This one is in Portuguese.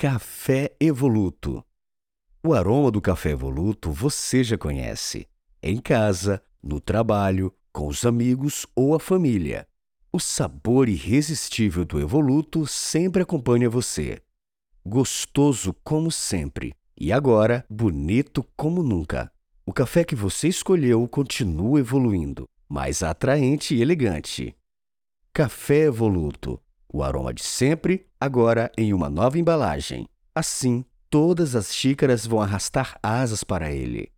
Café Evoluto. O aroma do café Evoluto você já conhece. Em casa, no trabalho, com os amigos ou a família. O sabor irresistível do Evoluto sempre acompanha você. Gostoso como sempre. E agora, bonito como nunca. O café que você escolheu continua evoluindo, mais atraente e elegante. Café Evoluto. O aroma de sempre, agora em uma nova embalagem. Assim, todas as xícaras vão arrastar asas para ele.